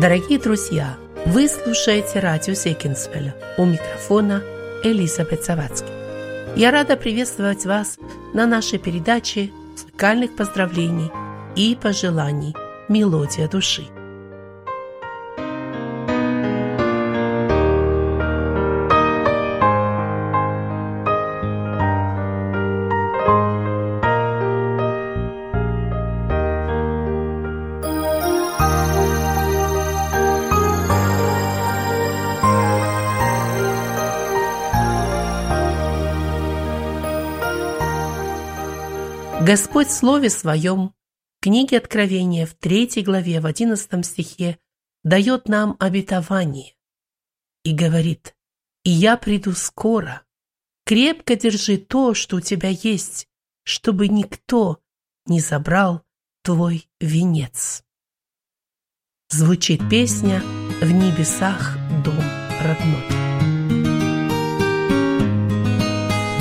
Дорогие друзья, вы слушаете радио Зекинсвелля. У микрофона Элизабет Завадский. Я рада приветствовать вас на нашей передаче музыкальных поздравлений и пожеланий «Мелодия души». Господь в Слове Своем, в книге Откровения, в 3 главе, в 11 стихе, дает нам обетование и говорит, «И я приду скоро, крепко держи то, что у тебя есть, чтобы никто не забрал твой венец». Звучит песня «В небесах дом родной».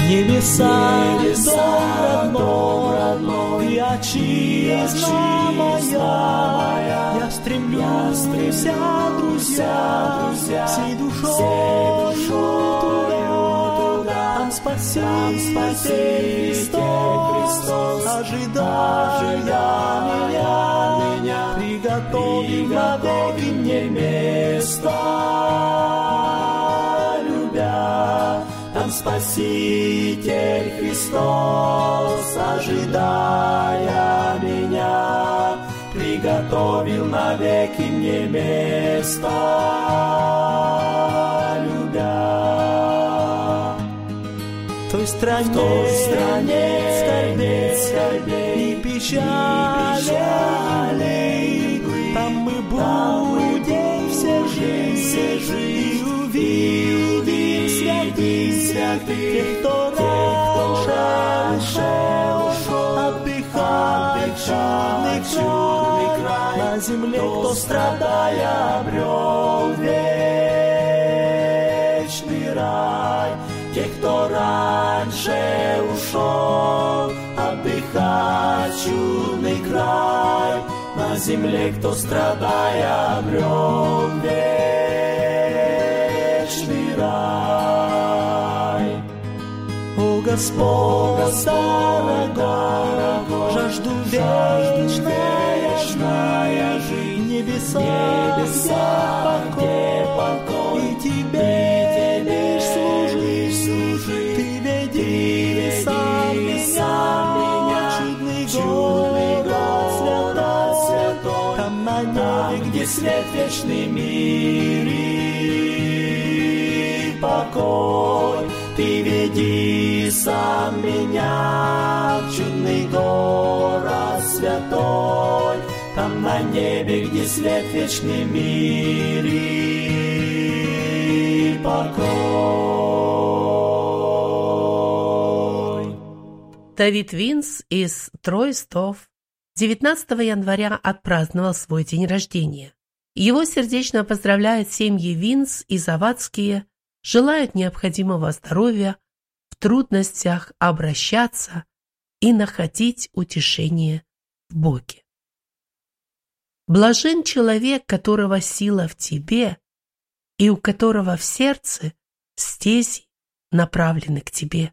Небеса, небеса дом родной, ты отчизна моя, я стремлюсь, друзья, друзья, всей душой туда, там Спаситель Христос, ожидая меня, приготовил навеки мне место. Спаситель Христос, ожидая меня, приготовил навеки мне место, любя. В той стране, в той стране скорбей, скорбей и печали, там мы будем все жить, все жить, кто раньше ушел, отдыхать, чудный, чудный край, на земле, кто страдая обрел вечный рай. Те, кто раньше ушел, отдыхать, чудный край, на земле, кто страдая обрел вечный О Господь, дорогой, жажду вечная, жизнь, небеса, небеса, где покой, и тебе, и тебе служишь, служишь, ты веди, сам меня, чудный, чудный город, святой, святой, там на небе, где свет вечный мир. и покой, ты веди сам меня в чудный город святой, там на небе, где свет вечный мир и покой. Давид Винс из Тройстов 19 января отпраздновал свой день рождения. Его сердечно поздравляют семьи Винс и Завадские, желают необходимого здоровья, в трудностях обращаться и находить утешение в Боге. Блажен человек, которого сила в тебе и у которого в сердце стези направлены к тебе.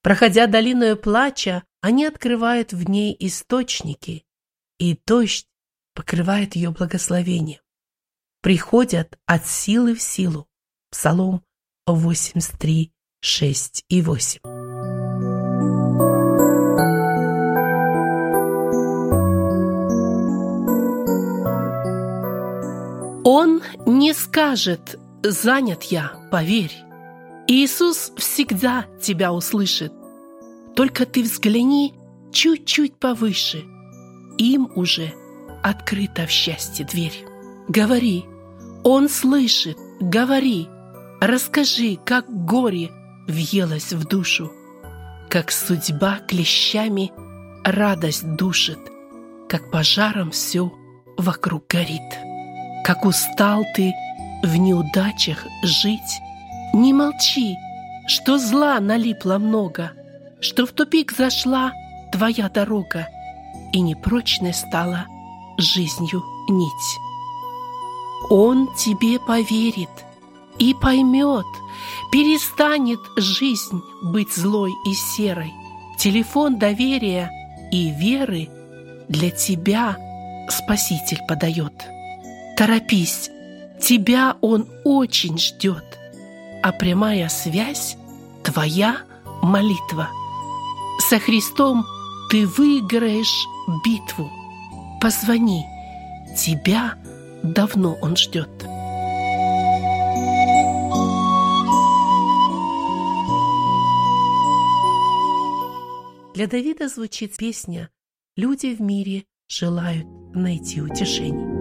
Проходя долиною плача, они открывают в ней источники, и дождь покрывает ее благословением. Приходят от силы в силу. Псалом 83, 6 и 8. Он не скажет «занят я», поверь. Иисус всегда тебя услышит. Только ты взгляни чуть-чуть повыше. Им уже открыта в счастье дверь. Говори, Он слышит, говори. Расскажи, как горе въелось в душу, как судьба клещами радость душит, как пожаром все вокруг горит. Как устал ты в неудачах жить, не молчи, что зла налипло много, что в тупик зашла твоя дорога, и непрочной стала жизнью нить. Он тебе поверит и поймет, перестанет жизнь быть злой и серой. Телефон доверия и веры для тебя Спаситель подает. Торопись, тебя Он очень ждет, а прямая связь – твоя молитва. Со Христом ты выиграешь битву. Позвони, тебя давно Он ждет. Для Давида звучит песня «Люди в мире желают найти утешение».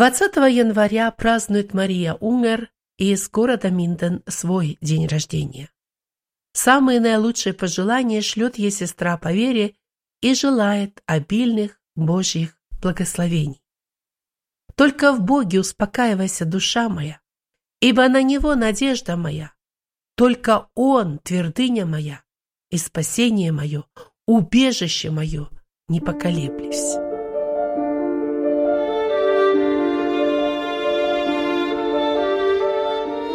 20 января празднует Мария Унгер из города Минден свой день рождения. Самые наилучшие пожелания шлет ей сестра по вере и желает обильных Божьих благословений. Только в Боге успокаивайся, душа моя, ибо на Него надежда моя. Только Он твердыня моя и спасение мое, убежище мое, не поколеблюсь.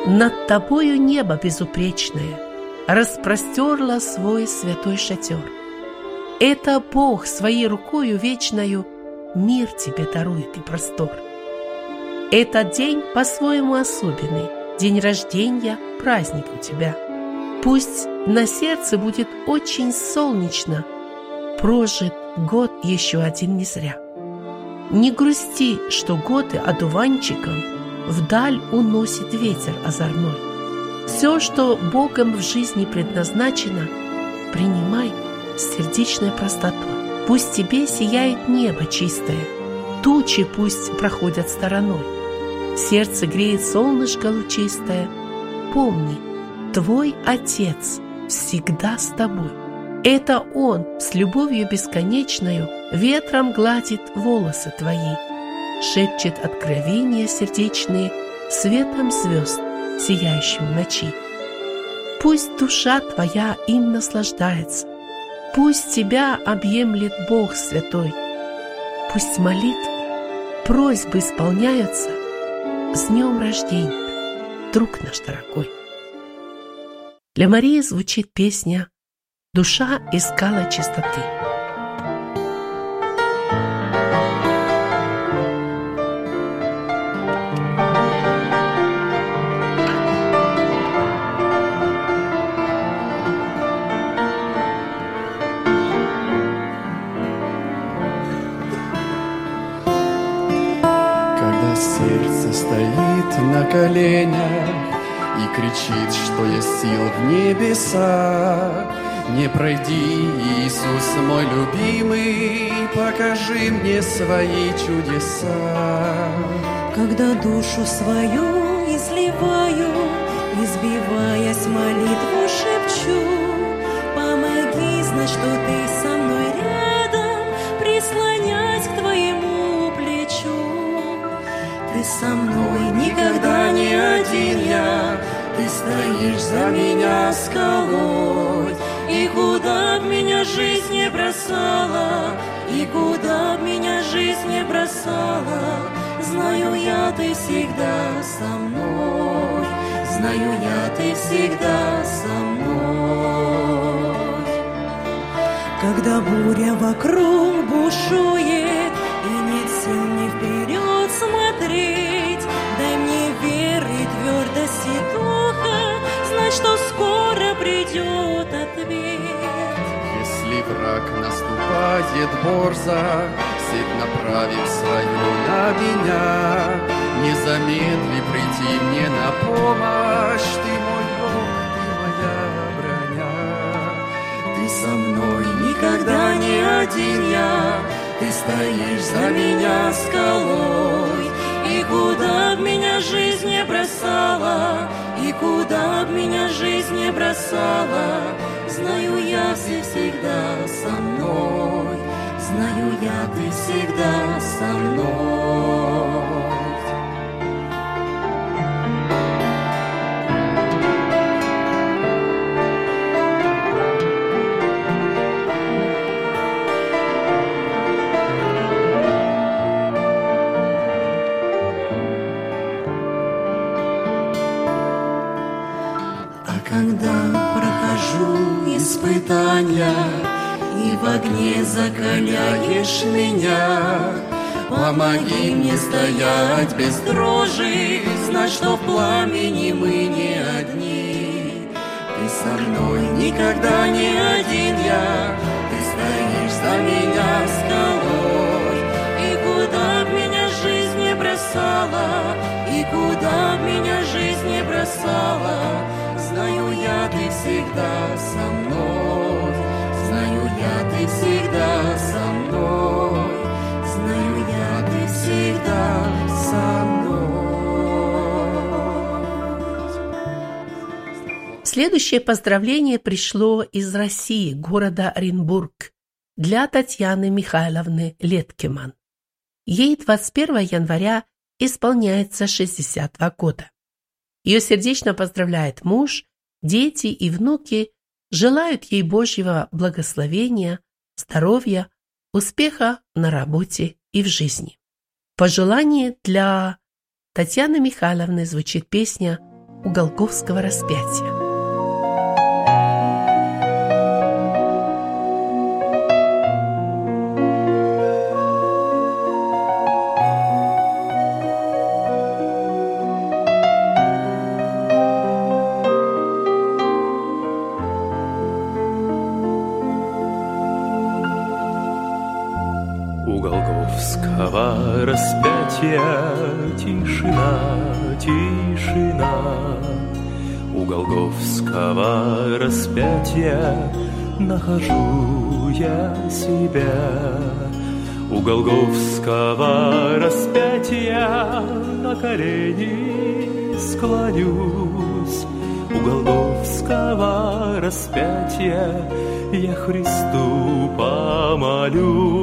Над тобою небо безупречное распростерло свой святой шатер. Это Бог своей рукою вечною мир тебе дарует и простор. Этот день по-своему особенный, день рождения, праздник у тебя. Пусть на сердце будет очень солнечно, прожит год еще один не зря. Не грусти, что годы одуванчиком вдаль уносит ветер озорной. Все, что Богом в жизни предназначено, принимай с сердечной простотой. Пусть тебе сияет небо чистое, тучи пусть проходят стороной. Сердце греет солнышко лучистое. Помни, твой Отец всегда с тобой. Это Он с любовью бесконечною ветром гладит волосы твои, шепчет откровения сердечные светом звезд, сияющим в ночи. Пусть душа твоя им наслаждается, пусть тебя объемлет Бог святой, пусть молитвы, просьбы исполняются с днем рождения, друг наш дорогой. Для Марии звучит песня «Душа искала чистоты». Что есть сил в небеса, Не пройди, Иисус мой любимый, Покажи мне свои чудеса. Когда душу свою изливаю, Избиваясь молитву шепчу, Помоги знать, что ты со мной рядом, Прислонясь к твоему плечу. Ты со мной никогда не один я, Ты стоишь за меня скалой, И куда б меня жизнь не бросала, И куда б меня жизнь не бросала, Знаю я, ты всегда со мной, Знаю я, ты всегда со мной. Когда буря вокруг бушует, ответ. Если враг наступает борзо, Сеть направив свою на меня, Не замедли прийти мне на помощь, Ты мой Бог, ты моя броня. Ты со мной никогда не один я, Ты стоишь за меня скалой. И куда б меня жизнь не бросала, И куда б меня жизнь не бросала, Знаю я, ты всегда со мной, Знаю я, ты всегда со мной. Огне закаляешь меня. Помоги мне стоять без дрожи Знать, что в пламени мы не одни. Ты со мной никогда не один я Ты стоишь за меня скалой. И куда б меня жизнь не бросала И куда б меня жизнь не бросала Знаю я, ты всегда со мной всегда со мной Знаю я, ты всегда со мной Следующее поздравление пришло из России, города Оренбург, для Татьяны Михайловны Леткеман. Ей 21 января исполняется 62 года. Ее сердечно поздравляет муж, дети и внуки, желают ей Божьего благословения, здоровья, успеха на работе и в жизни. Пожелание для Татьяны Михайловны звучит песня «У Голговского распятия». У Голговского распятия тишина, тишина. У Голговского распятия нахожу я себя. У Голговского распятия на колени склонюсь. У Голговского распятия я Христу помолюсь.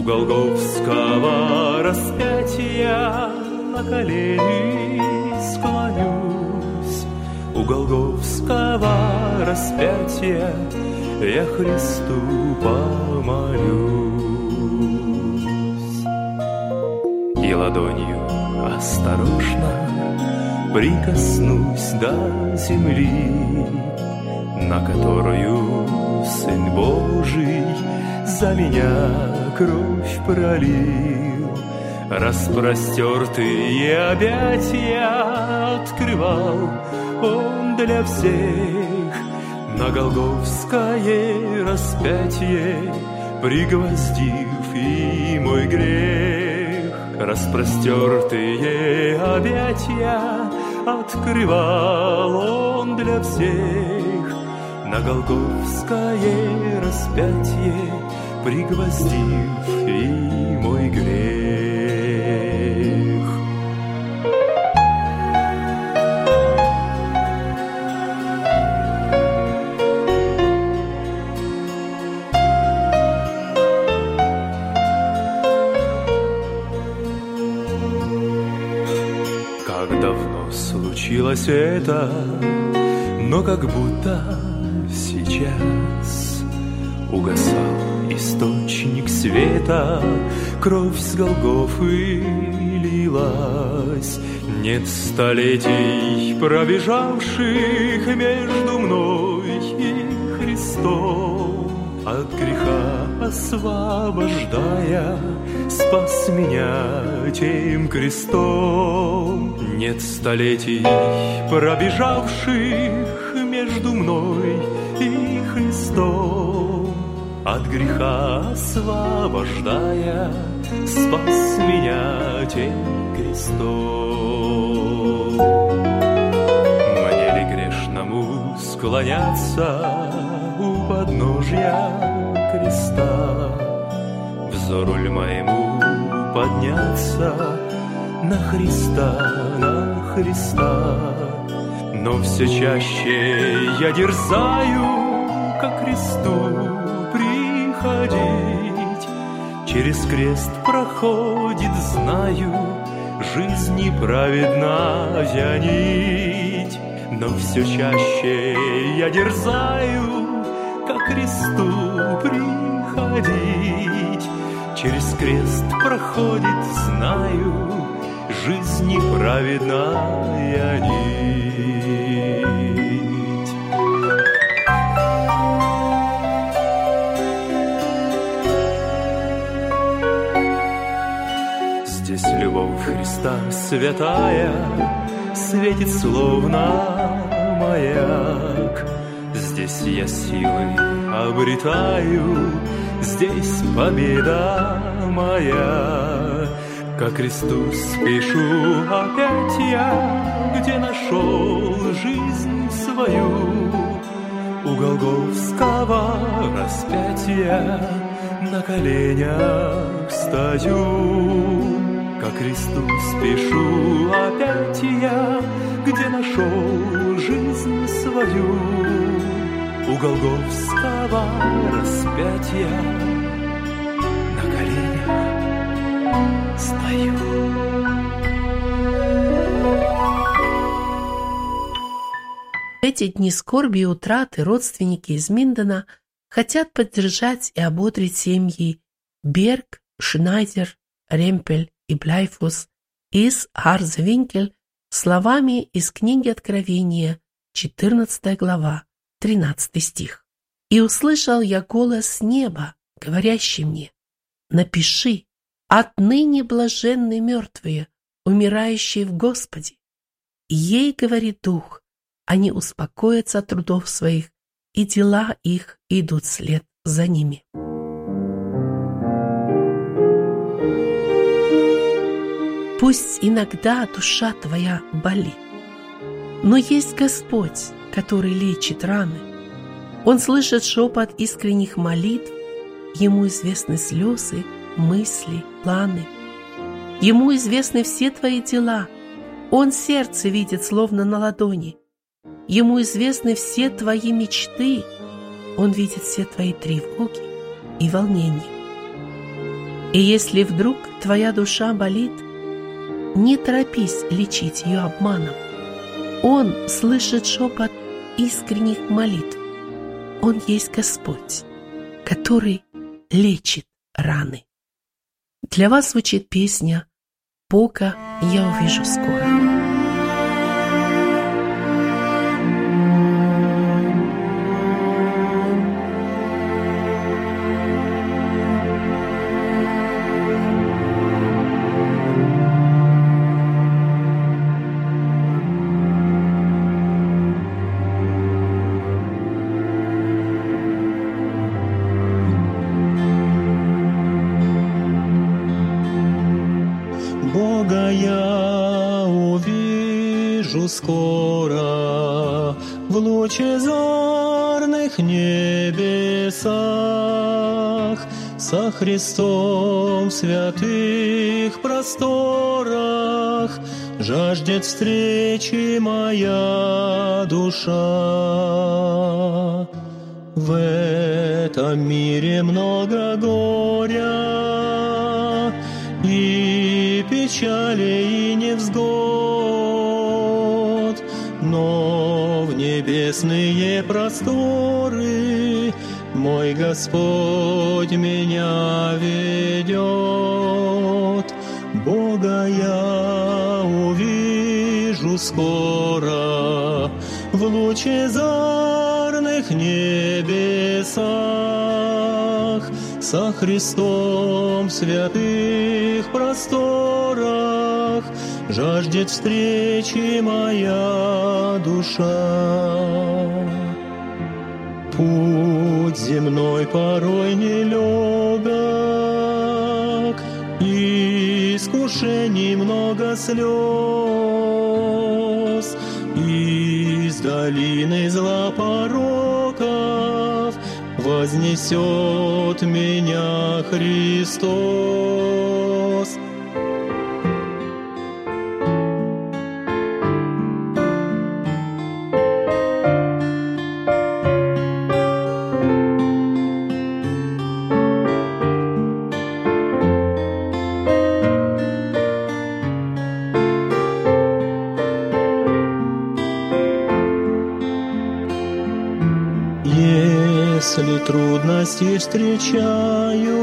У Голговского распятия на колени склонюсь. У Голговского распятия я Христу помолюсь. И ладонью осторожно прикоснусь до земли, на которую Сын Божий за меня кровь пролил. Распростертые объятия открывал Он для всех на Голговское распятие, пригвоздив и мой грех. Распростертые объятия открывал Он для всех на Голговское распятие, пригвоздив и мой грех. Как давно случилось это, но как будто сейчас угасал источник света, кровь с Голгофы лилась. Нет столетий, пробежавших между мной и Христом, от греха освобождая, спас меня тем крестом. Нет столетий, пробежавших между мной и Христом, от греха освобождая, спас меня тем крестом. Мне ли грешному склоняться у подножья креста? Взору ль моему подняться на Христа, на Христа? Но все чаще я дерзаю ко кресту Через крест проходит, знаю, жизни праведная нить. Но все чаще я дерзаю ко кресту приходить. Через крест проходит, знаю, жизни праведная нить. Любовь Христа святая Светит словно маяк. Здесь я силы обретаю Здесь победа моя. Ко кресту спешу опять я Где нашел жизнь свою. У Голговского распятия На коленях стою кресту спешу. Опять я Где нашел жизнь свою. У Голговского распятия На коленях стою. Эти дни скорби и утраты родственники из Миндена хотят поддержать и ободрить семьи Берг, Шнайдер, Ремпель и Бляйфус из Харзвинкель словами из книги Откровения, 14 глава, 13 стих. «И услышал я голос с неба, говорящий мне, напиши, отныне блаженны мертвые, умирающие в Господе. Ей, говорит Дух, они успокоятся от трудов своих, и дела их идут вслед за ними. Пусть иногда душа твоя болит, но есть Господь, который лечит раны. Он слышит шепот искренних молитв, Ему известны слезы, мысли, планы. Ему известны все твои дела. Он сердце видит, словно на ладони. Ему известны все твои мечты, Он видит все твои тревоги и волнения. И если вдруг твоя душа болит, не торопись лечить ее обманом. Он слышит шепот искренних молитв. Он есть Господь, который лечит раны. Для вас звучит песня «Бога я увижу скоро». Мой Господь меня ведет. Бога я увижу скоро в лучезарных небесах со Христом в святых просторах жаждет встречи моя душа. Путь земной порой нелегок, и искушений много слез, из долины зла пороков вознесет меня Христос. Если трудности встречаю,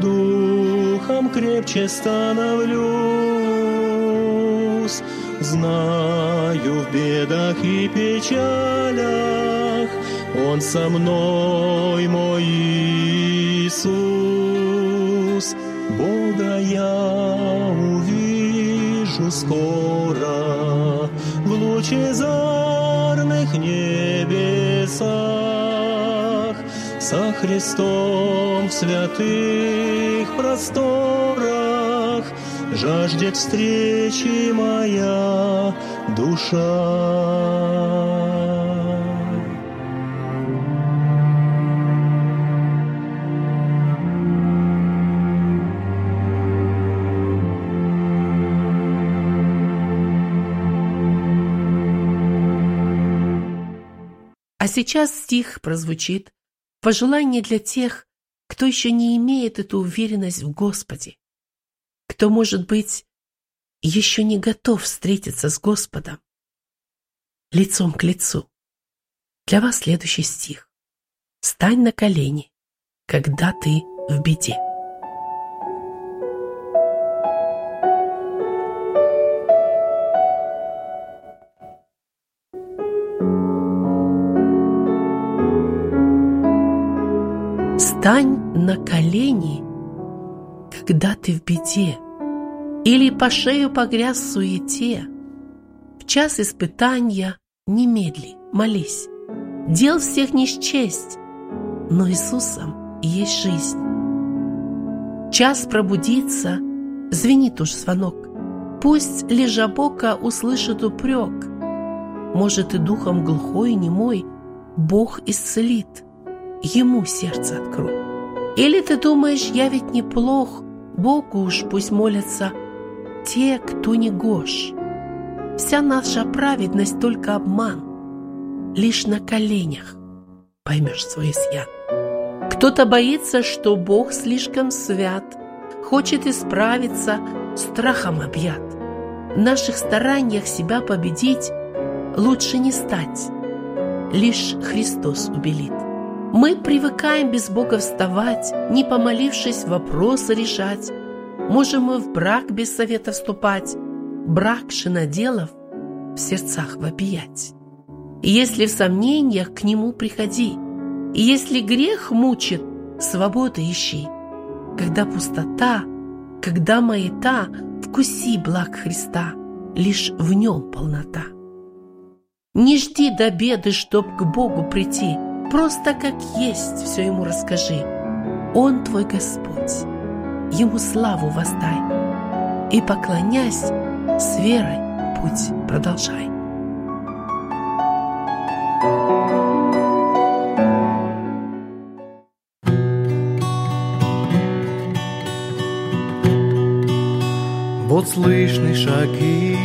Духом крепче становлюсь. Знаю в бедах и печалях Он со мной, мой Иисус. Бога я увижу скоро в лучезарных небесах со Христом в святых просторах жаждет встречи моя душа. А сейчас стих прозвучит пожелание для тех, кто еще не имеет эту уверенность в Господе, кто, может быть, еще не готов встретиться с Господом лицом к лицу. Для вас следующий стих. «Стань на колени, когда ты в беде». Стань на колени, когда ты в беде, или по шею погряз в суете. В час испытания немедли, молись. Дел всех не счесть, но Иисусом есть жизнь. Час пробудиться, звенит уж звонок. Пусть лежа бока услышит упрек. Может и духом глухой немой Бог исцелит – ему сердце открой. Или ты думаешь, я ведь неплох, Богу уж пусть молятся те, кто не гош. Вся наша праведность только обман. Лишь на коленях поймешь свой изъян. Кто-то боится, что Бог слишком свят, хочет исправиться, страхом объят. В наших стараниях себя победить лучше не стать, лишь Христос убелит. Мы привыкаем без Бога вставать, не помолившись вопросы решать. Можем мы в брак без совета вступать, брак шиноделов в сердцах вопиять. Если в сомнениях к нему приходи, если грех мучит, свободы ищи. Когда пустота, когда маята, вкуси благ Христа, лишь в нем полнота. Не жди до беды, чтоб к Богу прийти, просто как есть все ему расскажи. Он твой Господь, ему славу воздай, и, поклонясь, с верой путь продолжай. Вот слышны шаги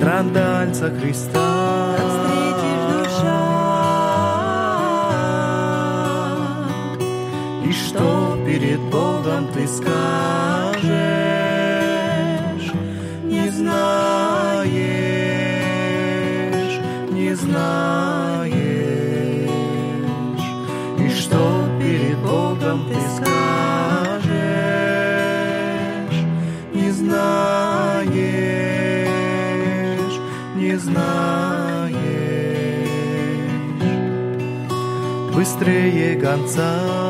страдальца Христа. И что перед Богом ты скажешь, не знаешь, не знаешь. И что перед Богом ты скажешь, не знаешь, не знаешь. Быстрее гонца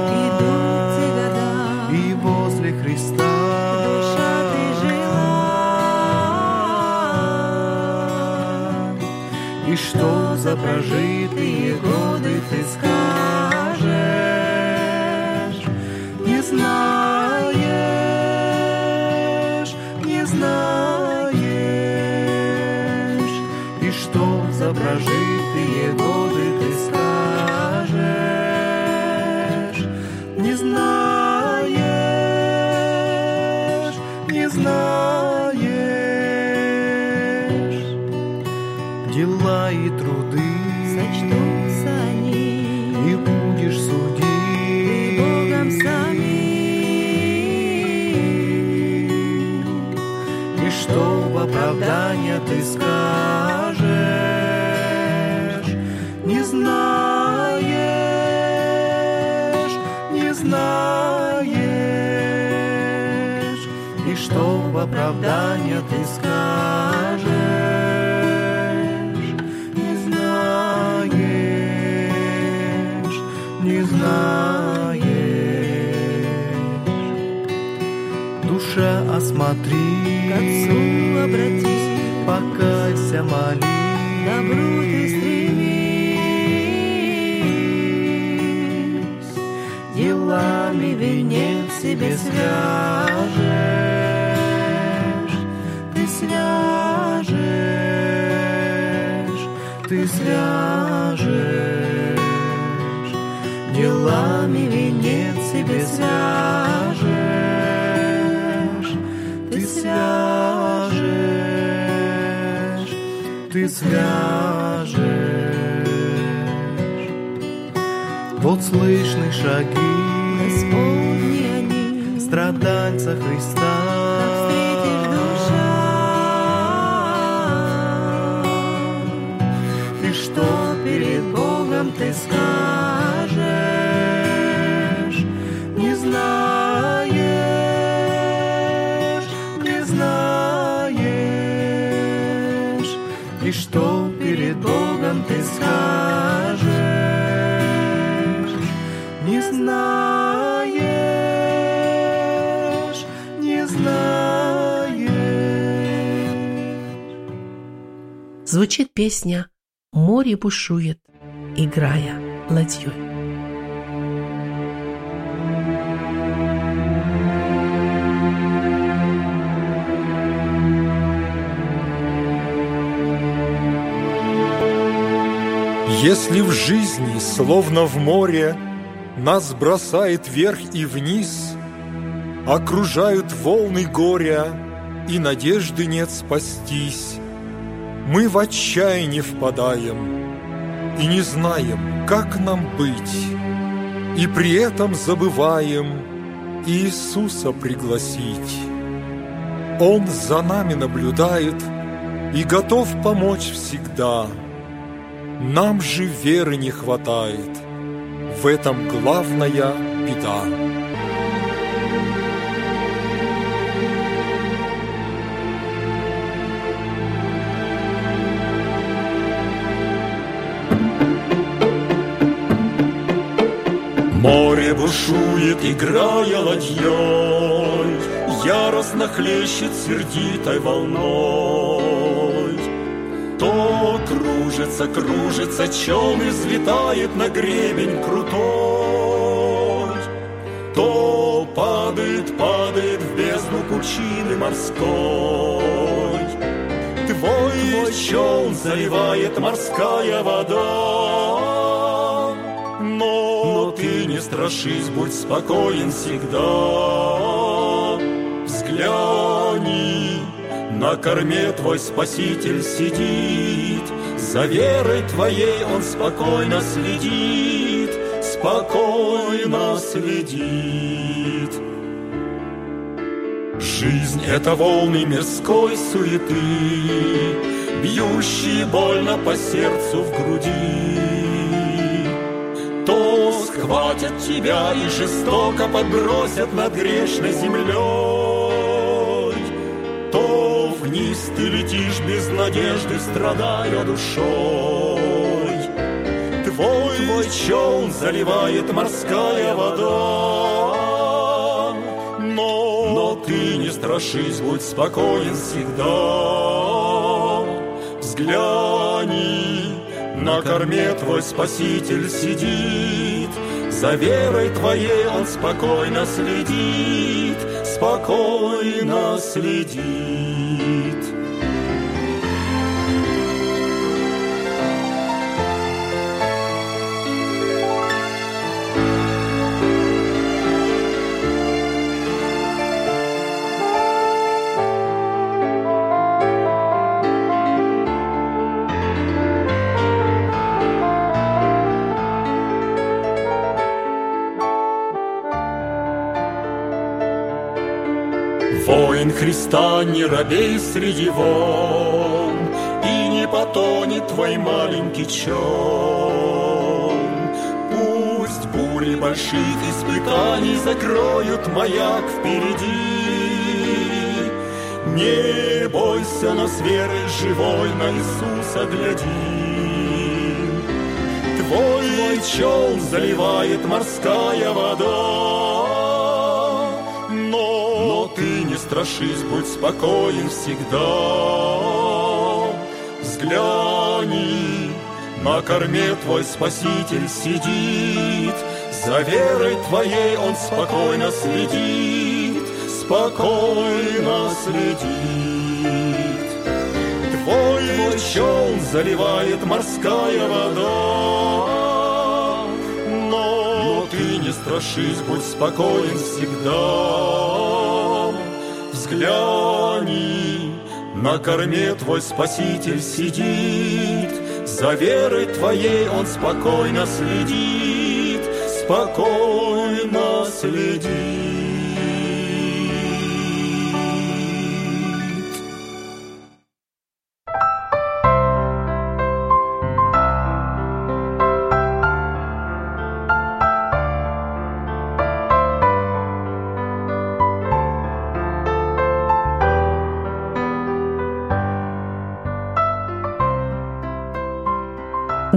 И что за прожитые годы ты скажешь, не знаешь, не знаешь. И что за прожитые годы ты свяжешь, делами венец себе свяжешь, ты свяжешь, ты свяжешь. Вот слышны шаги Господни они, страдальца Христа. Звучит песня «Море бушует, играя ладьей». Если в жизни, словно в море, Нас бросает вверх и вниз, Окружают волны горя и надежды нет спастись. Мы в отчаяние впадаем и не знаем, как нам быть, и при этом забываем Иисуса пригласить. Он за нами наблюдает и готов помочь всегда. Нам же веры не хватает, в этом главная беда. Бушует, играя ладьей, Яростно хлещет сердитой волной. То кружится, кружится, чем и взлетает на гребень крутой, То падает, падает в бездну пучины морской. Твой, твой челн заливает морская вода, не страшись, будь спокоен всегда. Взгляни, на корме твой спаситель сидит, За верой твоей он спокойно следит, Спокойно следит. Жизнь — это волны мирской суеты, Бьющие больно по сердцу в груди. Схватят тебя и жестоко подбросят над грешной землей, То вниз ты летишь без надежды, страдая душой. Твой, твой челн заливает морская вода, но, но ты не страшись, будь спокоен всегда. Взгляни, на корме твой спаситель сидит, За верой твоей он спокойно следит, Спокойно следит. Христа не робей среди волн, И не потонет твой маленький чон. Пусть бури больших испытаний Закроют маяк впереди. Не бойся, но с верой живой на Иисуса гляди. Твой, челн заливает морская вода, страшись, будь спокоен всегда. Взгляни, на корме твой спаситель сидит, За верой твоей он спокойно следит, Спокойно следит. Твой, твой челн заливает морская вода, но ты не страшись, будь спокоен всегда. Взгляни, на корме твой спаситель сидит, За верой твоей он спокойно следит, Спокойно следит.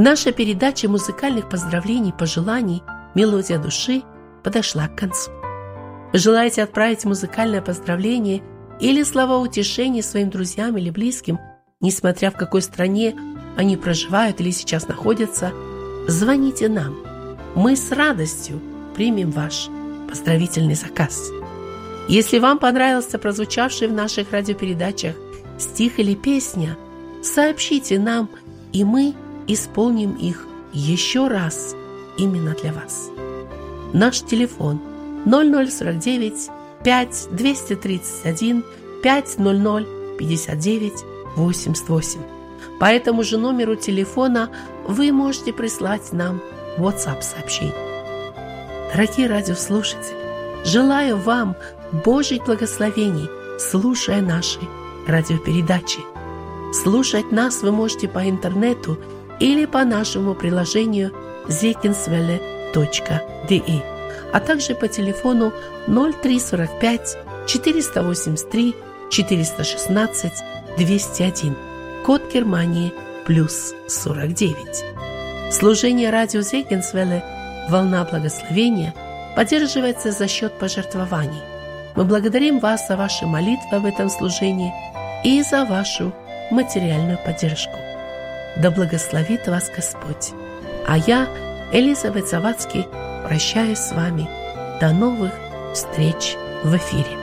Наша передача музыкальных поздравлений, пожеланий, мелодия души подошла к концу. Желаете отправить музыкальное поздравление или слова утешения своим друзьям или близким, несмотря в какой стране они проживают или сейчас находятся, звоните нам. Мы с радостью примем ваш поздравительный заказ. Если вам понравился прозвучавший в наших радиопередачах стих или песня, сообщите нам, и мы исполним их еще раз именно для вас. Наш телефон 0049 5 231 500 59 88. По этому же номеру телефона вы можете прислать нам WhatsApp сообщение. Дорогие радиослушатели, желаю вам Божьих благословений, слушая наши радиопередачи. Слушать нас вы можете по интернету или по нашему приложению zekinswelle.de, а также по телефону 0345 483 416 201, код Германии плюс 49. Служение радио Зегенсвелле «Волна благословения» поддерживается за счет пожертвований. Мы благодарим вас за ваши молитвы в этом служении и за вашу материальную поддержку. Да благословит вас Господь. А я, Элизабет Завадский, прощаюсь с вами. До новых встреч в эфире.